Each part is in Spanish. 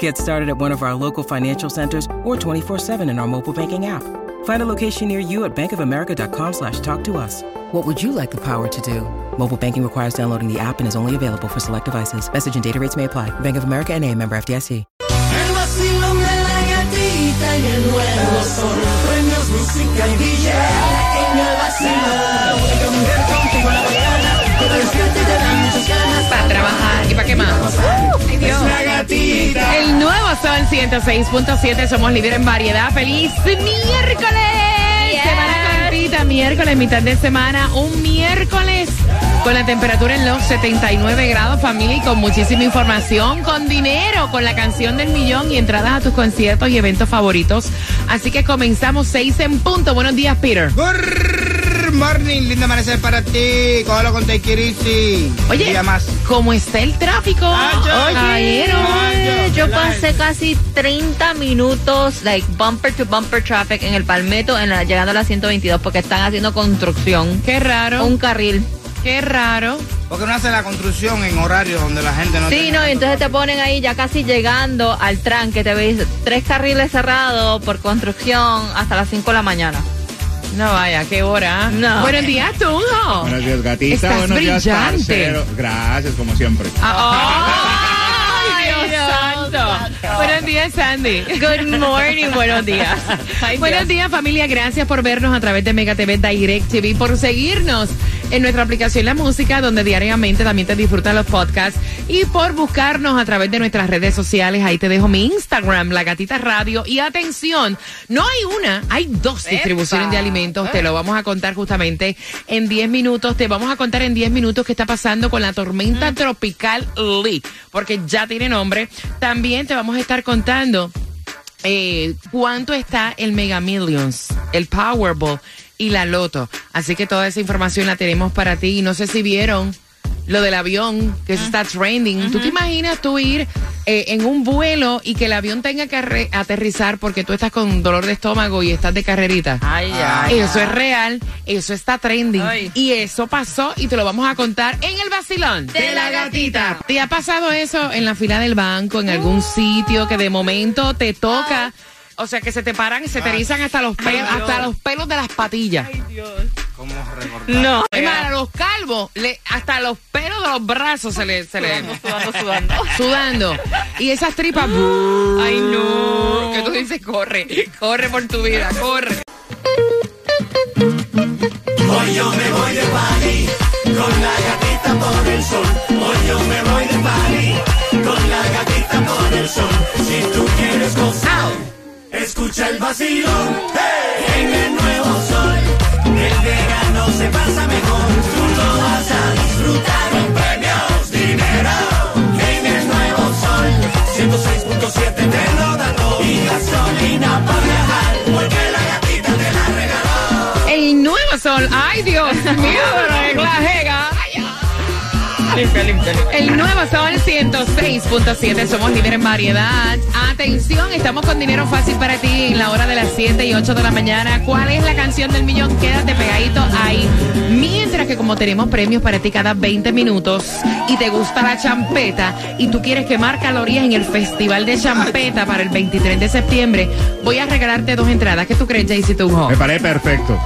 Get started at one of our local financial centers or 24-7 in our mobile banking app. Find a location near you at bankofamerica.com slash talk to us. What would you like the power to do? Mobile banking requires downloading the app and is only available for select devices. Message and data rates may apply. Bank of America and a member FDIC. El vacilón de la gatita y el nuevo sol. Premios, música y billetes en el vacilón. Voy a cambiar contigo la mañana. Que te despierte y te dan muchas ganas. Para trabajar. ¿Y para qué más? Ay, Dios. Gatita. El nuevo Sol 106.7, somos líder en variedad. ¡Feliz miércoles! Semana cortita, miércoles, mitad de semana, un miércoles con la temperatura en los 79 grados, familia, y con muchísima información, con dinero, con la canción del millón y entradas a tus conciertos y eventos favoritos. Así que comenzamos seis en punto. Buenos días, Peter. Morning, lindo amanecer para ti. Cógelo con. Un Oye, día más. ¿cómo está el tráfico? Oye, Yo relax. pasé casi 30 minutos, like bumper to bumper traffic en el Palmetto, en la, llegando a la 122, porque están haciendo construcción. Qué raro, Un carril. qué raro. ¿Por qué no hace la construcción en horarios donde la gente no Sí, tiene no, y tanto entonces te ponen ahí ya casi llegando al tranque, te ves tres carriles cerrados por construcción hasta las 5 de la mañana. No vaya, qué hora. No. Buenos días, Tunjo. Buenos días, gatita. Estás Buenos días, brillante. parcero. Gracias, como siempre. ¡Ay, Dios Dios santo! Buenos días, Sandy. Good morning, buenos días. Ay, Buenos días, familia. Gracias por vernos a través de Mega TV Direct TV, por seguirnos en nuestra aplicación La Música, donde diariamente también te disfrutan los podcasts, y por buscarnos a través de nuestras redes sociales. Ahí te dejo mi Instagram, La Gatita Radio. Y atención, no hay una, hay dos distribuciones de alimentos. Te lo vamos a contar justamente en 10 minutos. Te vamos a contar en 10 minutos qué está pasando con la tormenta tropical Lee, porque ya tiene nombre. También te vamos a estar contando eh, cuánto está el Mega Millions, el Powerball y la Loto. Así que toda esa información la tenemos para ti. Y no sé si vieron lo del avión, que eso está trending. ¿Tú te imaginas tú ir eh, en un vuelo y que el avión tenga que aterrizar porque tú estás con dolor de estómago y estás de carrerita? Ay, ay. Eso es real, eso está trending. Ay. Y eso pasó y te lo vamos a contar en el vacilón De la gatita. ¿Te ha pasado eso en la fila del banco, en algún sitio que de momento te toca? O sea, que se te paran y se te erizan hasta los pelos, hasta los pelos de las patillas. ¿Cómo recortar? No. Es más, a los calvos, le- hasta los pelos de los brazos se le, se le Sudando, sudando. sudando. Y esas tripas. Ay, no. Que tú dices, corre, corre por tu vida, corre. Hoy yo me voy de party con la gatita por el sol. Hoy yo me voy de party con la gatita por el sol. Si tú quieres gozar, escucha el hey, en el nuevo sol. El verano se pasa mejor, tú lo vas a disfrutar con premios, dinero. En el nuevo sol, 106.7 te lo da todo y gasolina para viajar, porque la gatita te la regaló. El nuevo sol. Ay, Dios mío, El nuevo Sol 106.7, somos líder en variedad. Atención, estamos con dinero fácil para ti en la hora de las 7 y 8 de la mañana. ¿Cuál es la canción del millón? Quédate pegadito ahí. Mientras que como tenemos premios para ti cada 20 minutos y te gusta la champeta y tú quieres quemar calorías en el Festival de Champeta para el 23 de septiembre, voy a regalarte dos entradas. ¿Qué tú crees, Jaycee Tunjo? Me parece perfecto.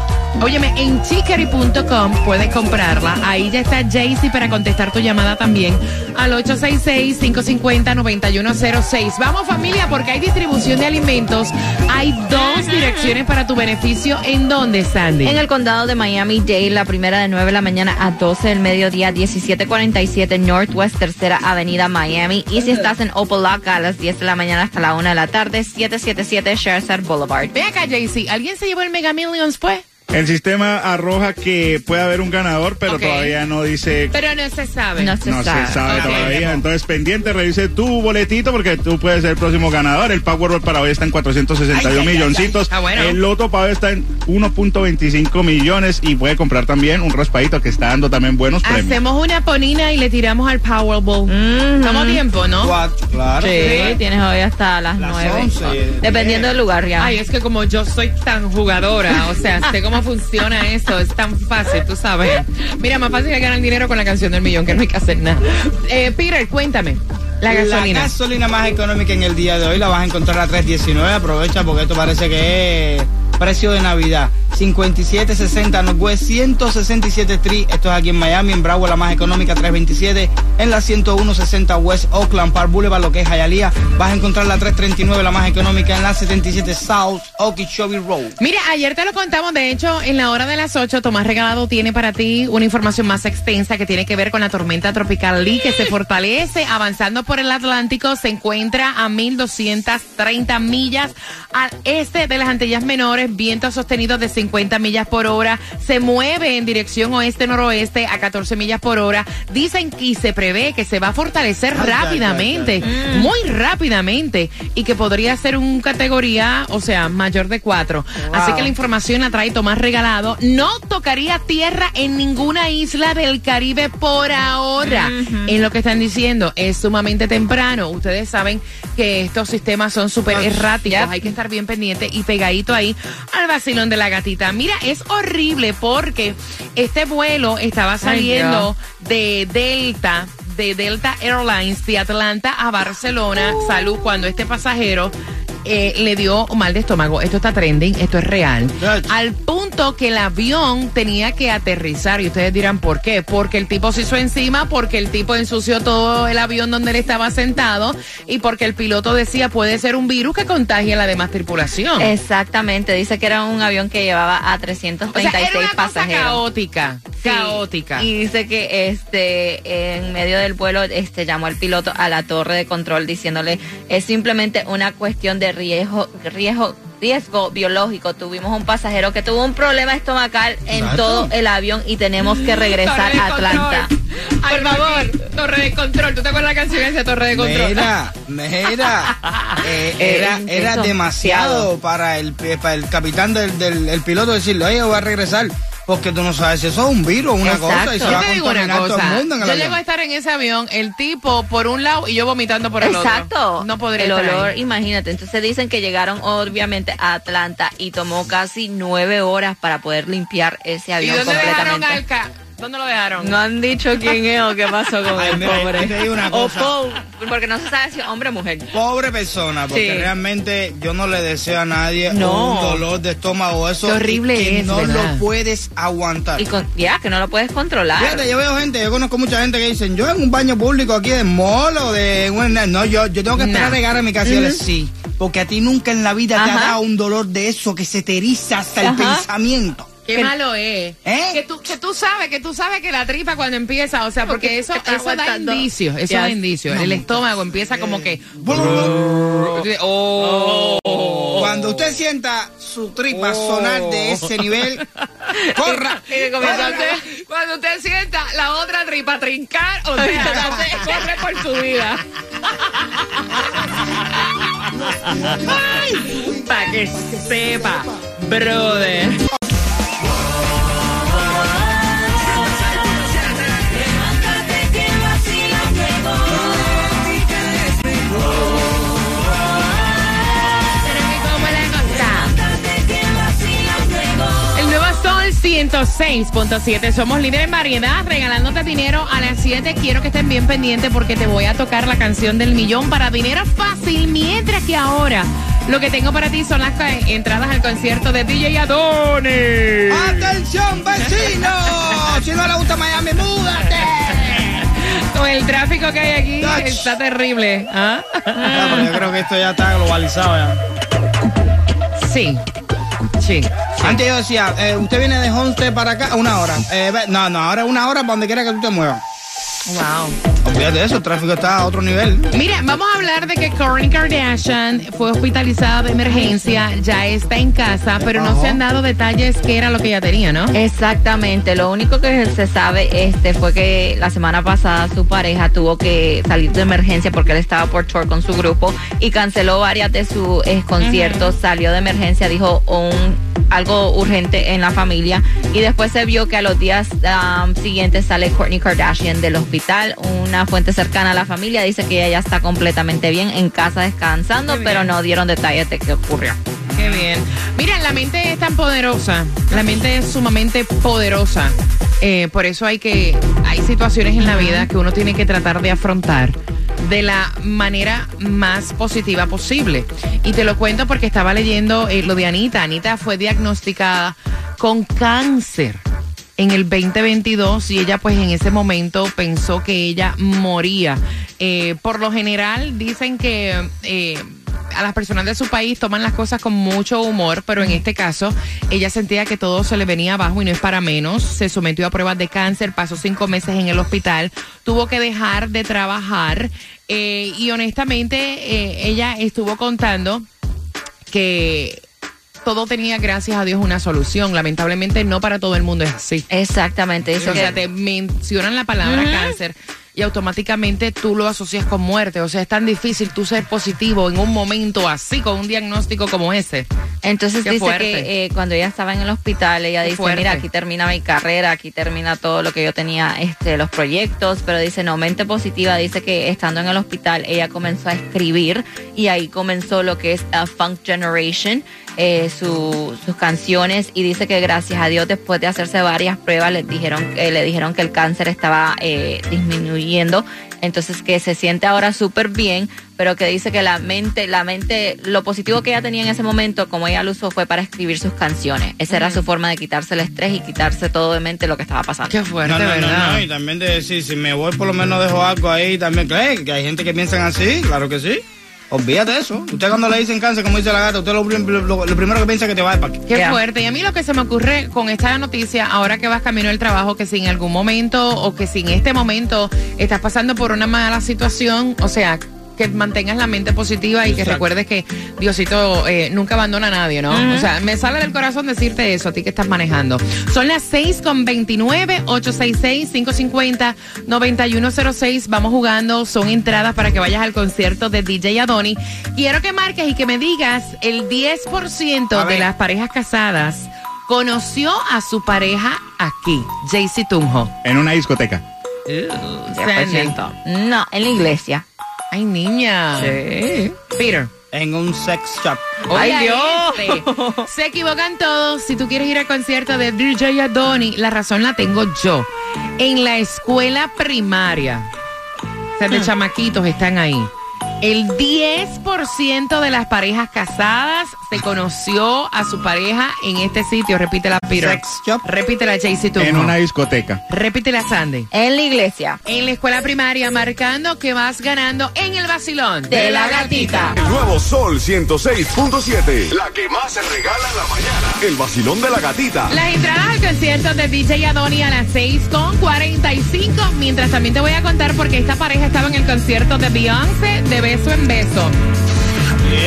Óyeme, en chicory.com puedes comprarla. Ahí ya está Jaycee para contestar tu llamada también al 866-550-9106. Vamos familia, porque hay distribución de alimentos. Hay dos direcciones para tu beneficio. ¿En dónde, Sandy? En el condado de Miami-Dade, la primera de 9 de la mañana a 12 del mediodía, 1747 Northwest Tercera Avenida, Miami. Y si estás en Opalaca, a las 10 de la mañana hasta la 1 de la tarde, 777 Shersad Boulevard. Ve acá, Jaycee. ¿Alguien se llevó el Mega Millions, pues? El sistema arroja que puede haber un ganador, pero todavía no dice. Pero no se sabe. No se No sabe. se sabe todavía. Entonces, pendiente, revise tu boletito porque tú puedes ser el próximo ganador. El Powerball para hoy está en 462 Ay, ay, ay, milloncitos. ay. Ah, bueno. El Loto para hoy está en 1.25 millones y puede comprar también un raspadito que está dando también buenos premios. Hacemos una ponina y le tiramos al Powerball. Estamos a tiempo, ¿no? Cuatro, claro. Sí, tienes hoy hasta las, Las 9. 11. Dependiendo del lugar ya. Ay, es que como yo soy tan jugadora, o sea, sé cómo funciona eso, es tan fácil, tú sabes. Mira, más fácil es ganar dinero con la canción del millón, que no hay que hacer nada. Eh, Peter, cuéntame, la gasolina. La gasolina más económica en el día de hoy la vas a encontrar a 3.19. Aprovecha porque esto parece que es precio de Navidad. 57.60 Northwest 167 Street. Esto es aquí en Miami. En Bravo la más económica 3.27. En la 101.60 West Oakland Park Boulevard, lo que es Hialeah. Vas a encontrar la 3.39 la más económica en la 77 South Okeechobee Road. Mira, ayer te lo contamos, de hecho, en la hora de las 8, Tomás Regalado tiene para ti una información más extensa que tiene que ver con la tormenta tropical Lee, que se fortalece avanzando por el Atlántico, se encuentra a 1230 millas al este de las Antillas Menores, vientos sostenidos de 50 millas por hora, se mueve en dirección oeste-noroeste a 14 millas por hora. Dicen y se prevé que se va a fortalecer Ay, ay, ay, rápidamente, muy rápidamente, y que podría ser un categoría, o sea, mayor de cuatro. Así que la información la trae Tomás Regalado. No tocaría tierra en ninguna isla del Caribe por ahora. Es lo que están diciendo. Es sumamente temprano. Ustedes saben que estos sistemas son súper Ay, erráticos. Hay que estar bien pendiente y pegadito ahí al vacilón de la gatita. Mira, es horrible porque este vuelo estaba saliendo de Delta de Delta Airlines de Atlanta a Barcelona. Salud, cuando este pasajero eh, le dio mal de estómago. Esto está trending, esto es real. Al punto que el avión tenía que aterrizar. Y ustedes dirán, ¿por qué? Porque el tipo se hizo encima, porque el tipo ensució todo el avión donde él estaba sentado y porque el piloto decía puede ser un virus que contagie a la demás tripulación. Exactamente, dice que era un avión que llevaba a o sea, 336 era una cosa pasajeros. caótica. Sí, Caótica. Y dice que este en medio del vuelo este llamó al piloto a la torre de control diciéndole es simplemente una cuestión de riesgo riesgo riesgo biológico. Tuvimos un pasajero que tuvo un problema estomacal en Exacto. todo el avión y tenemos que regresar a Atlanta. Ay, Por favor. Torre de control. ¿Tú te acuerdas la canción esa Torre de control? Mira, mira, eh, Eh, era, intenso, era demasiado para el, para el capitán del, del el piloto decirle, oye, voy a regresar, porque tú no sabes si eso es un virus o una Exacto. cosa y se Yo va a te digo una contaminar todo el cosa. mundo en el Yo llego a estar en ese avión, el tipo por un lado y yo vomitando por el Exacto. otro. No podría El estar olor, ahí. imagínate. Entonces dicen que llegaron obviamente a Atlanta y tomó casi nueve horas para poder limpiar ese ¿Y avión dónde dejaron completamente. al ca- ¿Dónde lo dejaron? No han dicho quién es o qué pasó con Ay, el mira, pobre. te digo una O po- porque no se sabe si es hombre o mujer. Pobre persona, porque Sí. realmente yo no le deseo a nadie No. un dolor de estómago eso Qué horrible que es, no ¿verdad? lo puedes aguantar. Y con, ya, que no lo puedes controlar. Fíjate, yo veo gente, yo conozco mucha gente que dicen, yo en un baño público aquí de molo, de no, yo, yo tengo que esperar No. a llegar a mi casa y le sí, porque a ti nunca en la vida te ha dado un dolor de eso que se te eriza hasta el pensamiento. Qué Que- malo es. ¿Eh? Que tú, que tú sabes, que tú sabes que la tripa cuando empieza, o sea, porque Porque eso, eso da indicios, eso da indicios. No, el estómago empieza como que. Cuando Oh. usted sienta su tripa Oh. sonar de ese nivel, corra. Y que comienza Cuando a usted, cuando usted sienta la otra tripa trincar, o sea, corre por su vida. Para que sepa, brother. 106.7. Somos líderes en variedad, regalándote dinero a las 7. Quiero que estén bien pendientes porque te voy a tocar la canción del millón para dinero fácil. Mientras que ahora lo que tengo para ti son las ca- entradas al concierto de DJ Adonis. ¡Atención, vecino! Si no le gusta Miami, múdate. Con el tráfico que hay aquí está terrible. ¿ah? Pero yo creo que esto ya está globalizado ya. Sí. Sí. Antes yo decía, eh, usted viene de Homestead para acá, una hora. Eh, no, no, ahora una hora para donde quiera que tú te muevas. Wow. Olvídate de eso, el tráfico está a otro nivel. Mira, vamos a hablar de que Kourtney Kardashian fue hospitalizada de emergencia, ya está en casa, pero no se han dado detalles qué era lo que ella tenía, ¿no? Exactamente, lo único que se sabe este fue que la semana pasada su pareja tuvo que salir de emergencia porque él estaba por tour con su grupo y canceló varias de sus eh, conciertos, salió de emergencia, dijo un algo urgente en la familia y después se vio que a los días um, siguientes sale Kourtney Kardashian del hospital. Una fuente cercana a la familia dice que ella ya está completamente bien en casa descansando, pero no dieron detalles de qué ocurrió. Qué bien. Mira, la mente es tan poderosa, la mente es sumamente poderosa. Eh, por eso hay que, hay situaciones en la vida que uno tiene que tratar de afrontar de la manera más positiva posible. Y te lo cuento porque estaba leyendo eh, lo de Anita. Anita fue diagnosticada con cáncer en el 2022 y ella pues en ese momento pensó que ella moría. Eh, por lo general dicen que eh, a las personas de su país toman las cosas con mucho humor, pero en este caso ella sentía que todo se le venía abajo y no es para menos. Se sometió a pruebas de cáncer, pasó cinco meses en el hospital, tuvo que dejar de trabajar eh, y honestamente eh, ella estuvo contando que todo tenía, gracias a Dios, una solución. Lamentablemente no para todo el mundo es así. Exactamente, dice O sea, que te mencionan la palabra cáncer y automáticamente tú lo asocias con muerte. O sea, es tan difícil tú ser positivo en un momento así, con un diagnóstico como ese. Entonces Qué dice fuerte. que eh, cuando ella estaba en el hospital, ella Qué dice, fuerte. mira, aquí termina mi carrera, aquí termina todo lo que yo tenía, este, los proyectos, pero dice, no, mente positiva, dice que estando en el hospital, ella comenzó a escribir y ahí comenzó lo que es a Funk Generation, eh, su- sus canciones y dice que gracias a Dios después de hacerse varias pruebas les dijeron, eh, le dijeron que el cáncer estaba eh, disminuyendo, entonces que se siente ahora súper bien, pero que dice que la mente, la mente, lo positivo que ella tenía en ese momento, como ella lo usó, fue para escribir sus canciones. Esa era su forma de quitarse el estrés y quitarse todo de mente lo que estaba pasando. Qué fuerte, No, no, no, ¿verdad? no, y también de decir, si me voy por lo menos dejo algo ahí también. Claro, que hay gente que piensan así, claro que sí. Olvídate de eso. Usted cuando le dicen cáncer, como dice la gata, usted lo, lo- lo primero que piensa es que te va a para Qué fuerte. Y a mí lo que se me ocurre con esta noticia, ahora que vas camino al trabajo, que si en algún momento o que si en este momento estás pasando por una mala situación, o sea, que mantengas la mente positiva y que recuerdes que Diosito eh, nunca abandona a nadie, ¿no? O sea, me sale del corazón decirte eso, a ti que estás manejando. Son las 6 con 29, 866-550-9106. Vamos jugando, son entradas para que vayas al concierto de DJ Adoni. Quiero que marques y que me digas el 10% A de las parejas casadas conoció a su pareja aquí, Jaycee Tunjo. En una discoteca. Sandy. No, en la iglesia. Ay, niña. Sí. Peter. en un sex shop. Ay, Dios. este, Se equivocan todos. Si tú quieres ir al concierto de DJ Adoni, la razón la tengo yo. En la escuela primaria. O sea, de chamaquitos están ahí. El 10% de las parejas casadas se conoció a su pareja en este sitio. Repítela, Peter. Sex shop. Repítela, Jaycee. En una discoteca. Repítela, Sandy. En la iglesia. En la escuela primaria, marcando que vas ganando en el vacilón De la gatita. El nuevo Sol 106.7. La que más se regala en la mañana. El vacilón de la gatita. Las entradas al concierto de DJ Adoni a las 6 con 45. Mientras también te voy a contar porque esta pareja estaba en el concierto de Beyoncé de beso en beso.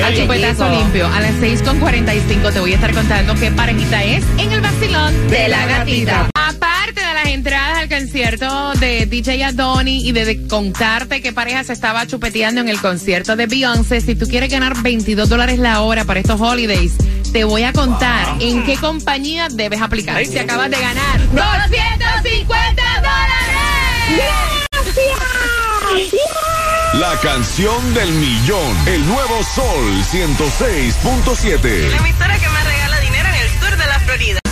Al chupetazo limpio. A las 6 con 45 te voy a estar contando qué parejita es en el vacilón De la gatita. Aparte de las entradas al concierto de DJ Adoni y de, de contarte qué pareja se estaba chupeteando en el concierto de Beyoncé, si tú quieres ganar 22 dólares la hora para estos holidays, te voy a contar en qué compañía debes aplicar. Si acabas de ganar 250 dólares. La canción del millón. El nuevo Sol 106.7. La emisora que me regala dinero en el sur de la Florida.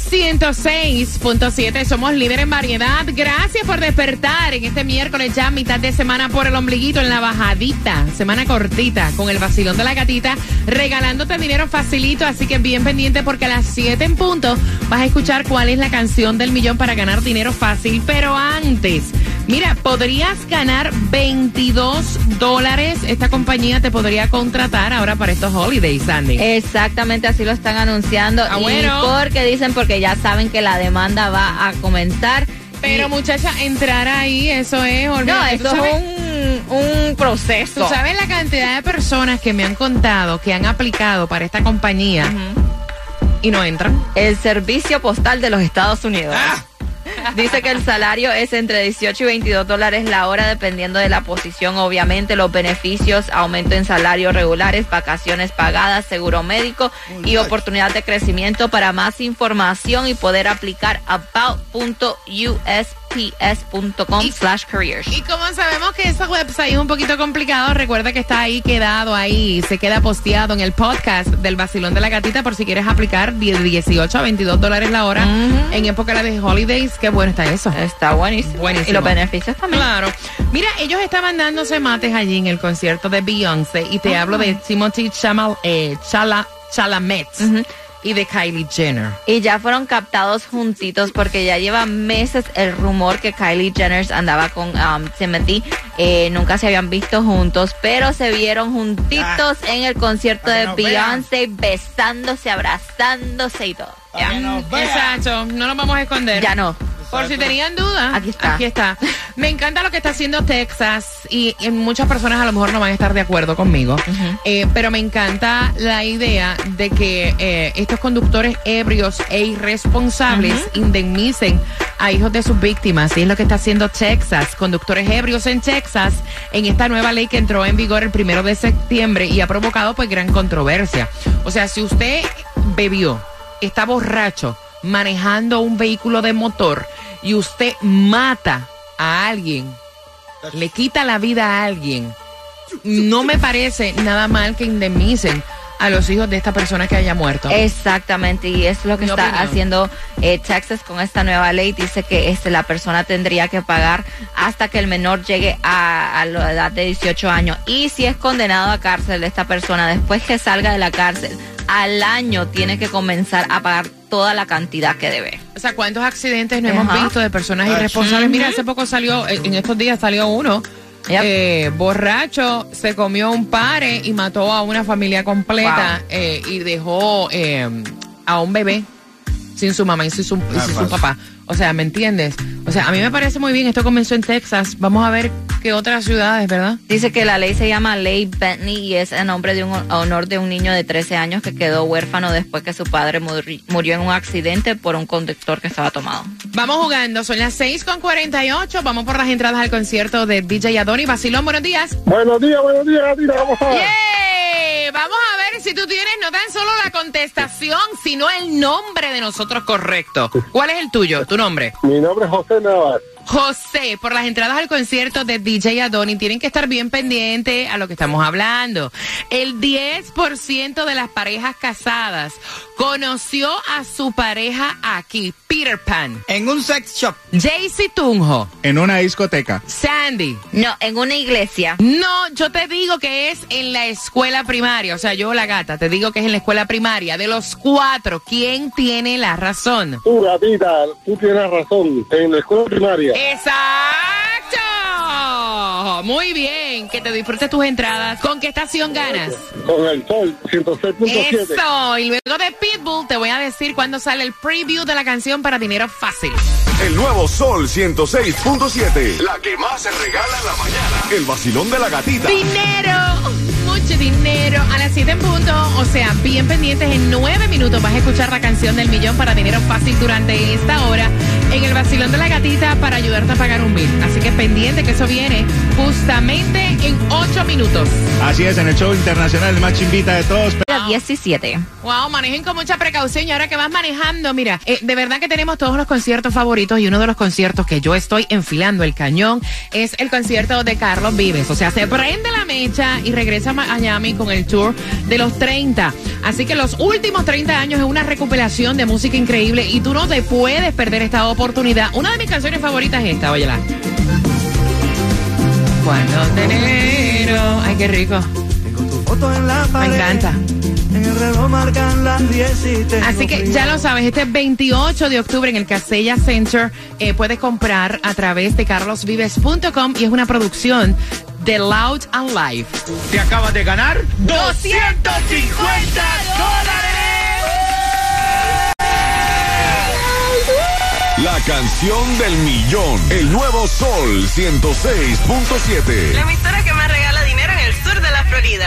106.7, somos líder en variedad. Gracias por despertar en este miércoles ya mitad de semana por el ombliguito en la bajadita, semana cortita con el vacilón de la gatita, regalándote dinero facilito, así que bien pendiente porque a las 7 en punto vas a escuchar cuál es la canción del millón para ganar dinero fácil, pero antes Mira, podrías ganar 22 dólares. Esta compañía te podría contratar ahora para estos holidays, Sandy. Exactamente así lo están anunciando. Ah, y bueno. porque dicen, porque ya saben que la demanda va a comenzar. Pero Y- muchacha, entrar ahí, eso es... no, olvídate. ¿Tú esto sabes- es un, un proceso. Tú sabes la cantidad de personas que me han contado que han aplicado para esta compañía y no entran. El servicio postal de los Estados Unidos. Ah. Dice que el salario es entre 18 y 22 dólares la hora, dependiendo de la posición, obviamente, los beneficios, aumento en salarios regulares, vacaciones pagadas, seguro médico y oportunidad de crecimiento. Para más información y poder aplicar about.usps.com slash careers. Y como sabemos que ese website es un poquito complicado, recuerda que está ahí quedado ahí, se queda posteado en el podcast del Basilón de la Gatita por si quieres aplicar de 18 a 22 dólares la hora en época de holidays. Qué bueno está eso. Está buenísimo. Buenísimo. Y los beneficios también. Claro. Mira, ellos estaban dándose mates allí en el concierto de Beyoncé y te hablo de Timothy Chamal, eh, Chala, Chalamet y de Kylie Jenner. Y ya fueron captados juntitos porque ya lleva meses el rumor que Kylie Jenner andaba con um, Timothy. Eh, nunca se habían visto juntos, pero se vieron juntitos en el concierto de vean. Beyoncé, besándose, abrazándose y todo. Ya. Exacto, no nos vamos a esconder. ya no. Por si tenían dudas, Aquí está. Aquí está. Me encanta lo que está haciendo Texas y, y muchas personas a lo mejor no van a estar de acuerdo conmigo, Eh, pero me encanta la idea de que eh, estos conductores ebrios e irresponsables indemnicen a hijos de sus víctimas. Y es lo que está haciendo Texas. Conductores ebrios en Texas en esta nueva ley que entró en vigor el primero de septiembre y ha provocado pues gran controversia. O sea, si usted bebió, está borracho, manejando un vehículo de motor y usted mata a alguien, le quita la vida a alguien, no me parece nada mal que indemnicen a los hijos de esta persona que haya muerto. Exactamente, y es lo que Mi está opinión. haciendo eh, Texas con esta nueva ley. Dice que este, la persona tendría que pagar hasta que el menor llegue a, a la edad de 18 años. Y si es condenado a cárcel esta persona, después que salga de la cárcel, al año tiene que comenzar a pagar toda la cantidad que debe. O sea, ¿cuántos accidentes no hemos visto de personas irresponsables? Mira, hace poco salió, eh, en estos días salió uno. Yep. eh, borracho, se comió un pare y mató a una familia completa Wow. eh, y dejó eh, a un bebé sin su mamá y sin su, y Ah, sin su falso. papá. O sea, ¿me entiendes? O sea, a mí me parece muy bien. Esto comenzó en Texas. Vamos a ver qué otras ciudades, ¿verdad? Dice que la ley se llama Ley Bentley y es en nombre de un honor de un niño de 13 años que quedó huérfano después que su padre muri- murió en un accidente por un conductor que estaba tomado. Vamos jugando. Son las 6 con 48. Vamos por las entradas al concierto de DJ Adoni. Basilón, buenos días. Buenos días, buenos días, Gatita, ¿cómo estás? ¡Yay! Vamos a ver si tú tienes no tan solo la contestación, sino el nombre de nosotros correcto. ¿Cuál es el tuyo? ¿Tu nombre? Mi nombre es José Navarro. José, por las entradas al concierto de DJ Adoni, tienen que estar bien pendientes a lo que estamos hablando. El 10% de las parejas casadas conoció a su pareja aquí, Peter Pan. En un sex shop. Jaycee Tunjo, En una discoteca. Sandy. No, en una iglesia. No, yo te digo que es en la escuela primaria. O sea, yo la gata, te digo que es en la escuela primaria. De los cuatro, ¿quién tiene la razón? Tú, Gatita, tú tienes razón. En la escuela primaria. ¡Exacto! Muy bien, que te disfrutes tus entradas. ¿Con qué estación ganas? Con el sol, 106.7. Eso, y luego de Pitbull te voy a decir cuándo sale el preview de la canción para dinero fácil. El nuevo Sol 106.7. La que más se regala en la mañana. El vacilón de la gatita. Dinero, mucho dinero. A las 7 en punto, o sea, bien pendientes, en 9 minutos vas a escuchar la canción del millón para dinero fácil durante esta hora en el vacilón de la gatita para ayudarte a pagar un bill. Así que pendiente que eso viene justamente en 8 minutos. Así es, en el show internacional el más chimbita de todos. Era 17. Wow, manejen con mucha precaución y ahora que vas manejando, mira, eh, de verdad que tenemos todos los conciertos favoritos y uno de los conciertos que yo estoy enfilando el cañón es el concierto de Carlos Vives. O sea, se prende la mecha y regresa a Miami con el tour de los 30. Así que los últimos 30 años es una recuperación de música increíble y tú no te puedes perder esta oportunidad. Una de mis canciones favoritas es esta, óyela. Cuando te enero. Ay, qué rico. Tengo tu foto en la Me encanta. En el reloj marcan las 10 y tengo Así que ya lo sabes, este 28 de octubre en el Casella Center eh, puedes comprar a través de carlosvives.com y es una producción de Loud and Live. Te acabas de ganar 250 La canción del millón. El nuevo Sol 106.7. La emisora